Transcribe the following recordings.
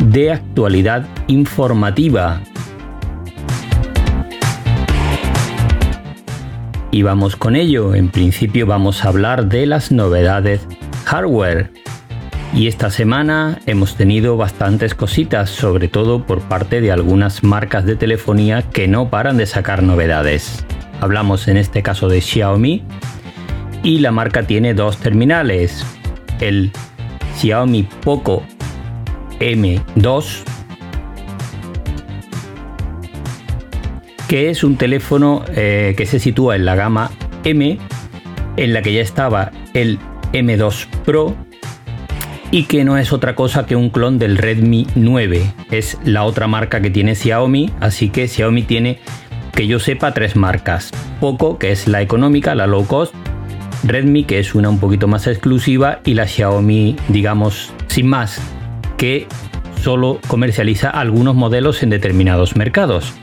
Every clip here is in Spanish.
de actualidad informativa. Y vamos con ello. En principio vamos a hablar de las novedades hardware. Y esta semana hemos tenido bastantes cositas, sobre todo por parte de algunas marcas de telefonía que no paran de sacar novedades. Hablamos en este caso de Xiaomi y la marca tiene dos terminales. El Xiaomi Poco M2, que es un teléfono eh, que se sitúa en la gama M, en la que ya estaba el M2 Pro y que no es otra cosa que un clon del Redmi 9. Es la otra marca que tiene Xiaomi, así que Xiaomi tiene, que yo sepa, tres marcas. Poco, que es la económica, la low cost, Redmi, que es una un poquito más exclusiva, y la Xiaomi, digamos, sin más, que solo comercializa algunos modelos en determinados mercados.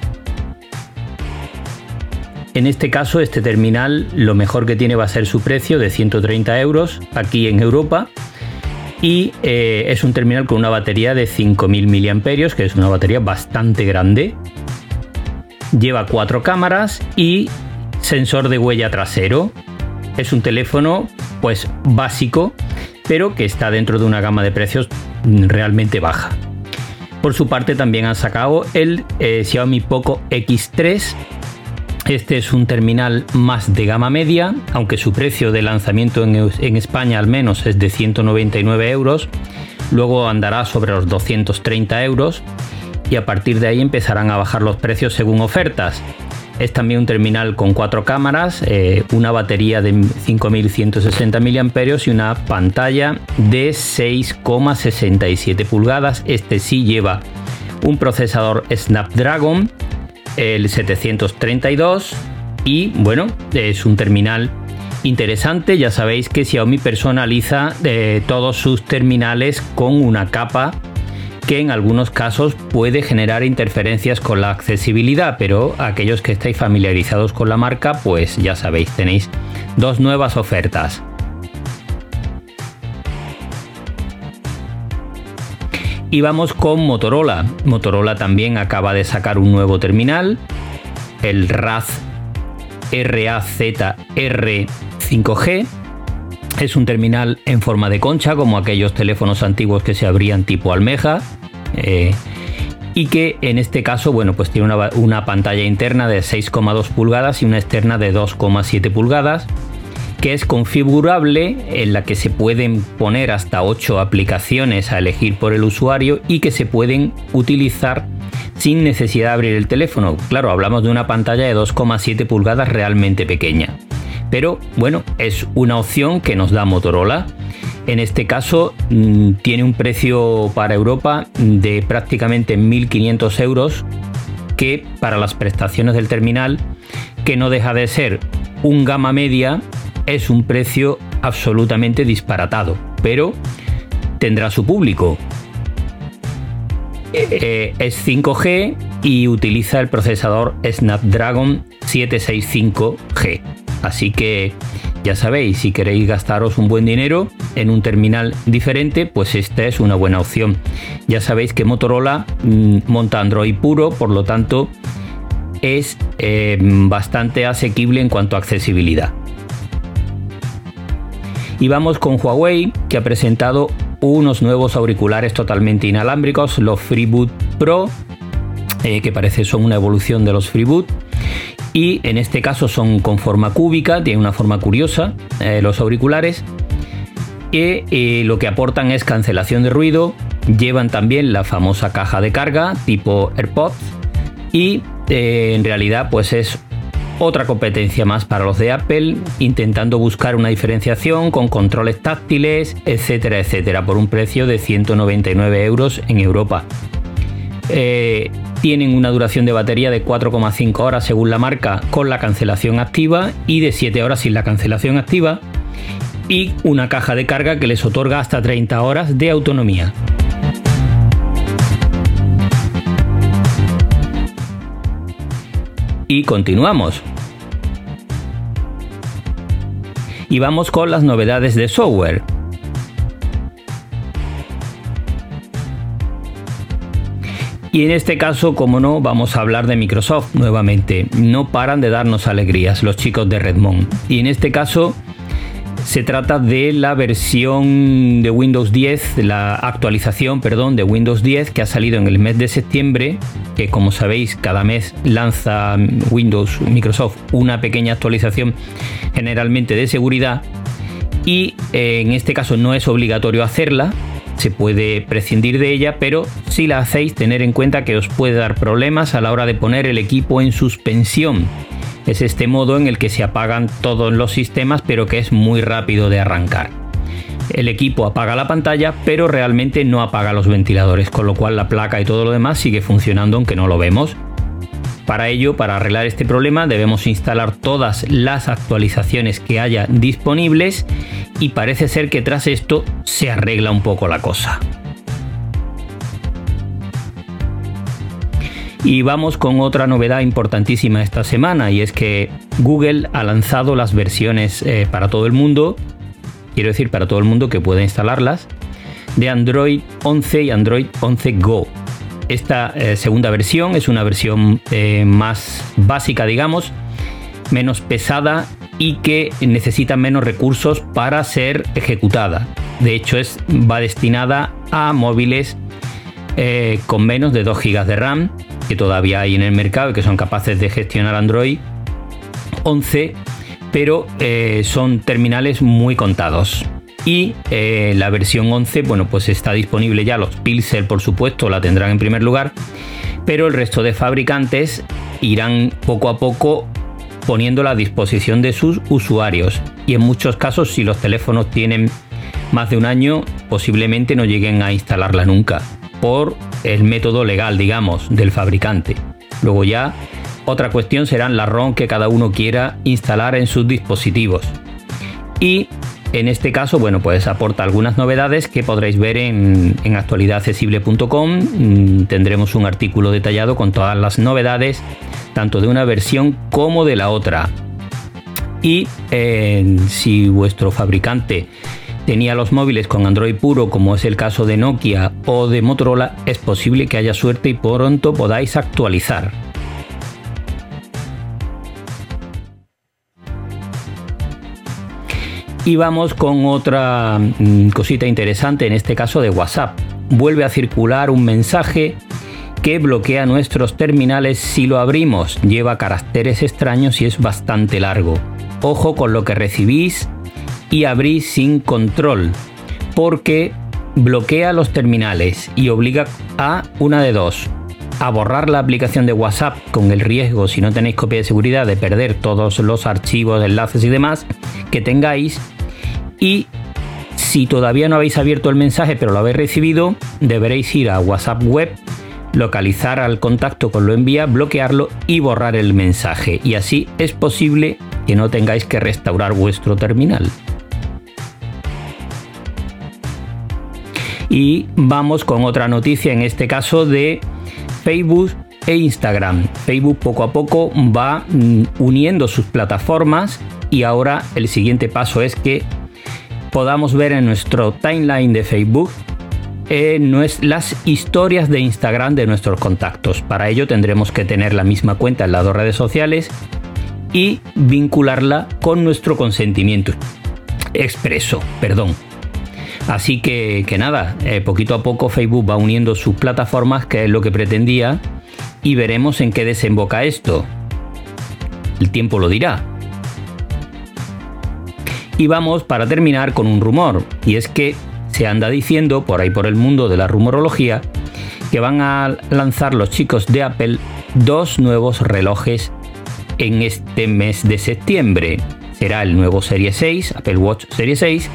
En este caso, este terminal lo mejor que tiene va a ser su precio de 130 euros aquí en Europa y eh, es un terminal con una batería de 5000 mAh, que es una batería bastante grande. Lleva cuatro cámaras y sensor de huella trasero. Es un teléfono pues básico pero que está dentro de una gama de precios realmente baja. Por su parte también han sacado el eh, Xiaomi Poco X3. Este es un terminal más de gama media, aunque su precio de lanzamiento en, en España al menos es de 199 euros. Luego andará sobre los 230 euros y a partir de ahí empezarán a bajar los precios según ofertas. Es también un terminal con cuatro cámaras, eh, una batería de 5160 mAh y una pantalla de 6,67 pulgadas. Este sí lleva un procesador Snapdragon, el 732 y bueno, es un terminal interesante. Ya sabéis que Xiaomi personaliza eh, todos sus terminales con una capa que en algunos casos puede generar interferencias con la accesibilidad, pero aquellos que estáis familiarizados con la marca, pues ya sabéis, tenéis dos nuevas ofertas. Y vamos con Motorola. Motorola también acaba de sacar un nuevo terminal, el RAZ RAZR 5G. Es un terminal en forma de concha, como aquellos teléfonos antiguos que se abrían tipo almeja, eh, y que en este caso, bueno, pues tiene una, pantalla interna de 6,2 pulgadas y una externa de 2,7 pulgadas que es configurable, en la que se pueden poner hasta 8 aplicaciones a elegir por el usuario y que se pueden utilizar sin necesidad de abrir el teléfono. Claro, hablamos de una pantalla de 2,7 pulgadas realmente pequeña. Pero bueno, es una opción que nos da Motorola en este caso mm, tiene un precio para Europa de prácticamente 1.500 euros, que para las prestaciones del terminal, que no deja de ser un gama media, es un precio absolutamente disparatado, pero tendrá su público. Eh, eh, es 5G y utiliza el procesador Snapdragon 765G. Así que ya sabéis, si queréis gastaros un buen dinero en un terminal diferente, pues esta es una buena opción. Ya sabéis que Motorola mm, monta Android puro, por lo tanto es eh, bastante asequible en cuanto a accesibilidad. Y vamos con Huawei, que ha presentado unos nuevos auriculares totalmente inalámbricos, los FreeBoot Pro, eh, que parece son una evolución de los FreeBoot y en este caso son con forma cúbica, tienen una forma curiosa eh, los auriculares y eh, lo que aportan es cancelación de ruido, llevan también la famosa caja de carga tipo AirPods y eh, en realidad pues es otra competencia más para los de Apple, intentando buscar una diferenciación con controles táctiles, etcétera, etcétera, por un precio de 199 euros en Europa. eh, tienen una duración de batería de 4,5 horas según la marca con la cancelación activa y de 7 horas sin la cancelación activa y una caja de carga que les otorga hasta 30 horas de autonomía. Y continuamos. Y vamos con las novedades de software. Y en este caso, como no, vamos a hablar de Microsoft nuevamente. No paran de darnos alegrías los chicos de Redmond. Y en este caso se trata de la versión de Windows 10, la actualización, perdón, de Windows 10 que ha salido en el mes de septiembre, que como sabéis cada mes lanza Windows Microsoft una pequeña actualización generalmente de seguridad y eh, en este caso no es obligatorio hacerla, se puede prescindir de ella, pero si la hacéis tener en cuenta que os puede dar problemas a la hora de poner el equipo en suspensión es este modo en el que se apagan todos los sistemas pero que es muy rápido de arrancar. El equipo apaga la pantalla pero realmente no apaga los ventiladores, con lo cual la placa y todo lo demás sigue funcionando aunque no lo vemos. Para ello, para arreglar este problema, debemos instalar todas las actualizaciones que haya disponibles y parece ser que tras esto se arregla un poco la cosa. Y vamos con otra novedad importantísima esta semana y es que Google ha lanzado las versiones eh, para todo el mundo, quiero decir para todo el mundo que pueda instalarlas, de Android 11 y Android 11 Go. Esta eh, segunda versión es una versión eh, más básica, digamos, menos pesada y que necesita menos recursos para ser ejecutada. De hecho, es, va destinada a móviles con menos de 2 GB de RAM que todavía hay en el mercado y que son capaces de gestionar Android 11, pero eh, son terminales muy contados. Y eh, la versión 11, bueno, pues está disponible ya. Los Pixel, por supuesto, la tendrán en primer lugar, pero el resto de fabricantes irán poco a poco poniéndola a disposición de sus usuarios. Y en muchos casos, si los teléfonos tienen más de un año, posiblemente no lleguen a instalarla nunca por el método legal, digamos, del fabricante. Luego ya otra cuestión serán la ROM que cada uno quiera instalar en sus dispositivos. Y en este caso, bueno, pues aporta algunas novedades que podréis ver en, actualidadaccesible.com. Mm, tendremos un artículo detallado con todas las novedades, tanto de una versión como de la otra. Y eh, si vuestro fabricante tenía los móviles con Android puro, como es el caso de Nokia o de Motorola, es posible que haya suerte y pronto podáis actualizar. Y vamos con otra mm, cosita interesante, en este caso de WhatsApp. Vuelve a circular un mensaje que bloquea nuestros terminales si lo abrimos. Lleva caracteres extraños y es bastante largo. Ojo con lo que recibís y abrir sin control, porque bloquea los terminales y obliga a una de dos, a borrar la aplicación de WhatsApp con el riesgo, si no tenéis copia de seguridad, de perder todos los archivos, enlaces y demás que tengáis. Y si todavía no habéis abierto el mensaje pero lo habéis recibido, deberéis ir a WhatsApp web, localizar al contacto con lo envía, bloquearlo y borrar el mensaje. Y así es posible que no tengáis que restaurar vuestro terminal. Y vamos con otra noticia, en este caso de Facebook e Instagram. Facebook poco a poco va mm, uniendo sus plataformas y ahora el siguiente paso es que podamos ver en nuestro timeline de Facebook eh, las historias de Instagram de nuestros contactos. Para ello tendremos que tener la misma cuenta en las dos redes sociales y vincularla con nuestro consentimiento expreso, perdón. Así que, nada, eh, poquito a poco Facebook va uniendo sus plataformas, que es lo que pretendía, y veremos en qué desemboca esto. El tiempo lo dirá. Y vamos para terminar con un rumor, y es que se anda diciendo por ahí por el mundo de la rumorología que van a lanzar los chicos de Apple dos nuevos relojes en este mes de septiembre. Será el nuevo Serie 6, Apple Watch Serie 6,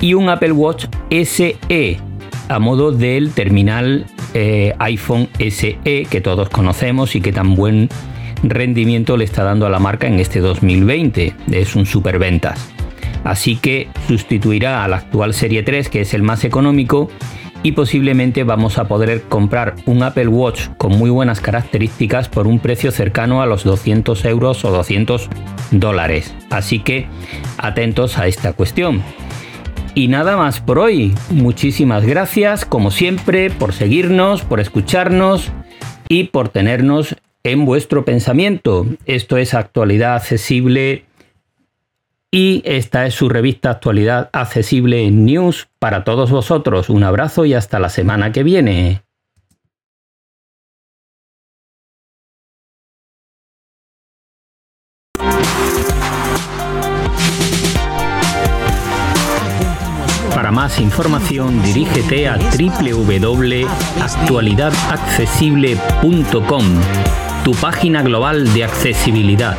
y un Apple Watch SE a modo del terminal eh, iPhone SE que todos conocemos y que tan buen rendimiento le está dando a la marca en este 2020. Es un superventas. Así que sustituirá a la actual Serie 3, que es el más económico, y posiblemente vamos a poder comprar un Apple Watch con muy buenas características por un precio cercano a los 200 euros o 200 dólares. Así que atentos a esta cuestión. Y nada más por hoy. Muchísimas gracias, como siempre, por seguirnos, por escucharnos y por tenernos en vuestro pensamiento. Esto es actualidad accesible y esta es su revista Actualidad Accesible News para todos vosotros. Un abrazo y hasta la semana que viene. Para más información dirígete a www.actualidadaccesible.com, tu página global de accesibilidad.